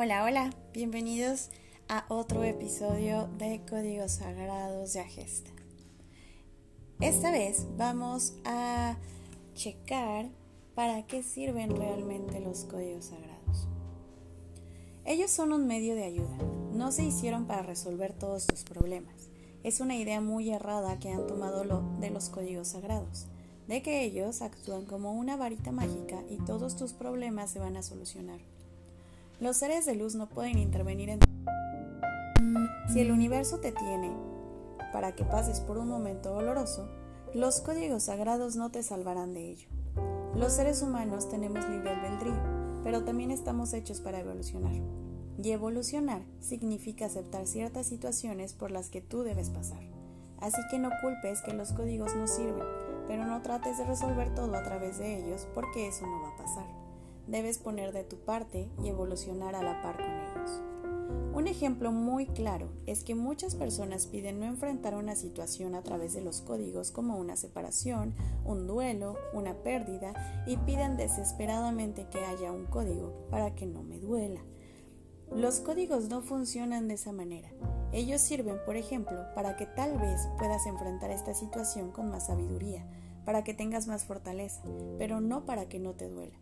Hola, hola, bienvenidos a otro episodio de Códigos Sagrados de Agesta. Esta vez vamos a checar para qué sirven realmente los códigos sagrados. Ellos son un medio de ayuda, no se hicieron para resolver todos tus problemas. Es una idea muy errada que han tomado lo de los códigos sagrados, de que ellos actúan como una varita mágica y todos tus problemas se van a solucionar. Los seres de luz no pueden intervenir en... Si el universo te tiene para que pases por un momento doloroso, los códigos sagrados no te salvarán de ello. Los seres humanos tenemos libre albedrío, pero también estamos hechos para evolucionar. Y evolucionar significa aceptar ciertas situaciones por las que tú debes pasar. Así que no culpes que los códigos no sirven, pero no trates de resolver todo a través de ellos porque eso no va a pasar debes poner de tu parte y evolucionar a la par con ellos. Un ejemplo muy claro es que muchas personas piden no enfrentar una situación a través de los códigos como una separación, un duelo, una pérdida y piden desesperadamente que haya un código para que no me duela. Los códigos no funcionan de esa manera. Ellos sirven, por ejemplo, para que tal vez puedas enfrentar esta situación con más sabiduría, para que tengas más fortaleza, pero no para que no te duela.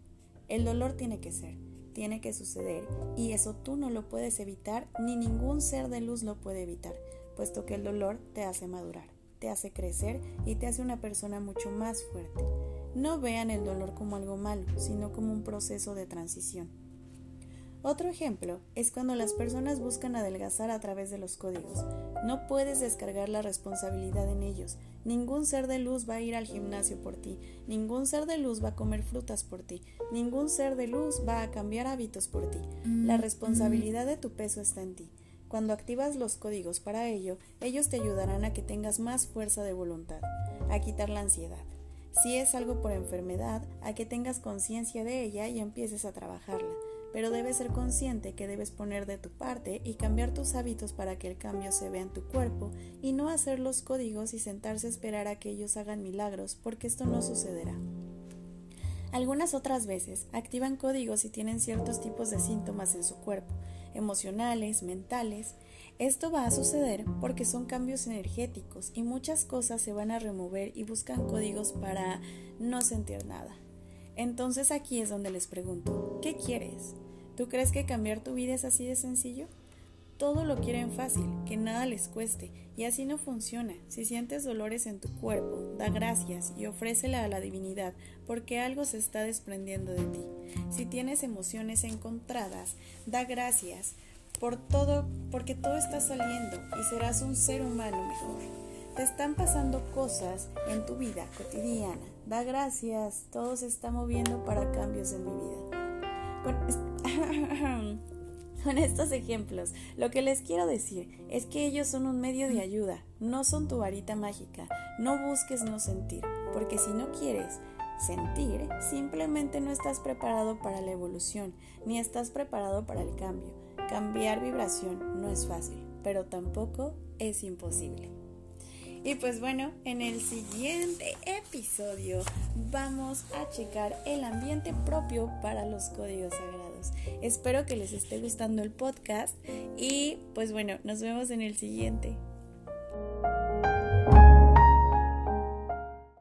El dolor tiene que ser, tiene que suceder, y eso tú no lo puedes evitar, ni ningún ser de luz lo puede evitar, puesto que el dolor te hace madurar, te hace crecer y te hace una persona mucho más fuerte. No vean el dolor como algo malo, sino como un proceso de transición. Otro ejemplo es cuando las personas buscan adelgazar a través de los códigos. No puedes descargar la responsabilidad en ellos. Ningún ser de luz va a ir al gimnasio por ti. Ningún ser de luz va a comer frutas por ti. Ningún ser de luz va a cambiar hábitos por ti. La responsabilidad de tu peso está en ti. Cuando activas los códigos para ello, ellos te ayudarán a que tengas más fuerza de voluntad, a quitar la ansiedad. Si es algo por enfermedad, a que tengas conciencia de ella y empieces a trabajarla pero debes ser consciente que debes poner de tu parte y cambiar tus hábitos para que el cambio se vea en tu cuerpo y no hacer los códigos y sentarse a esperar a que ellos hagan milagros, porque esto no sucederá. Algunas otras veces activan códigos y tienen ciertos tipos de síntomas en su cuerpo, emocionales, mentales. Esto va a suceder porque son cambios energéticos y muchas cosas se van a remover y buscan códigos para no sentir nada. Entonces aquí es donde les pregunto, ¿qué quieres? ¿Tú crees que cambiar tu vida es así de sencillo? Todo lo quieren fácil, que nada les cueste, y así no funciona. Si sientes dolores en tu cuerpo, da gracias y ofrécela a la divinidad, porque algo se está desprendiendo de ti. Si tienes emociones encontradas, da gracias por todo, porque todo está saliendo y serás un ser humano mejor. Te están pasando cosas en tu vida cotidiana. Da gracias, todo se está moviendo para cambios en mi vida. estos ejemplos, lo que les quiero decir es que ellos son un medio de ayuda, no son tu varita mágica. No busques no sentir, porque si no quieres sentir, simplemente no estás preparado para la evolución, ni estás preparado para el cambio. Cambiar vibración no es fácil, pero tampoco es imposible. Y pues bueno, en el siguiente episodio vamos a checar el ambiente propio para los códigos sagrados. Espero que les esté gustando el podcast y pues bueno, nos vemos en el siguiente.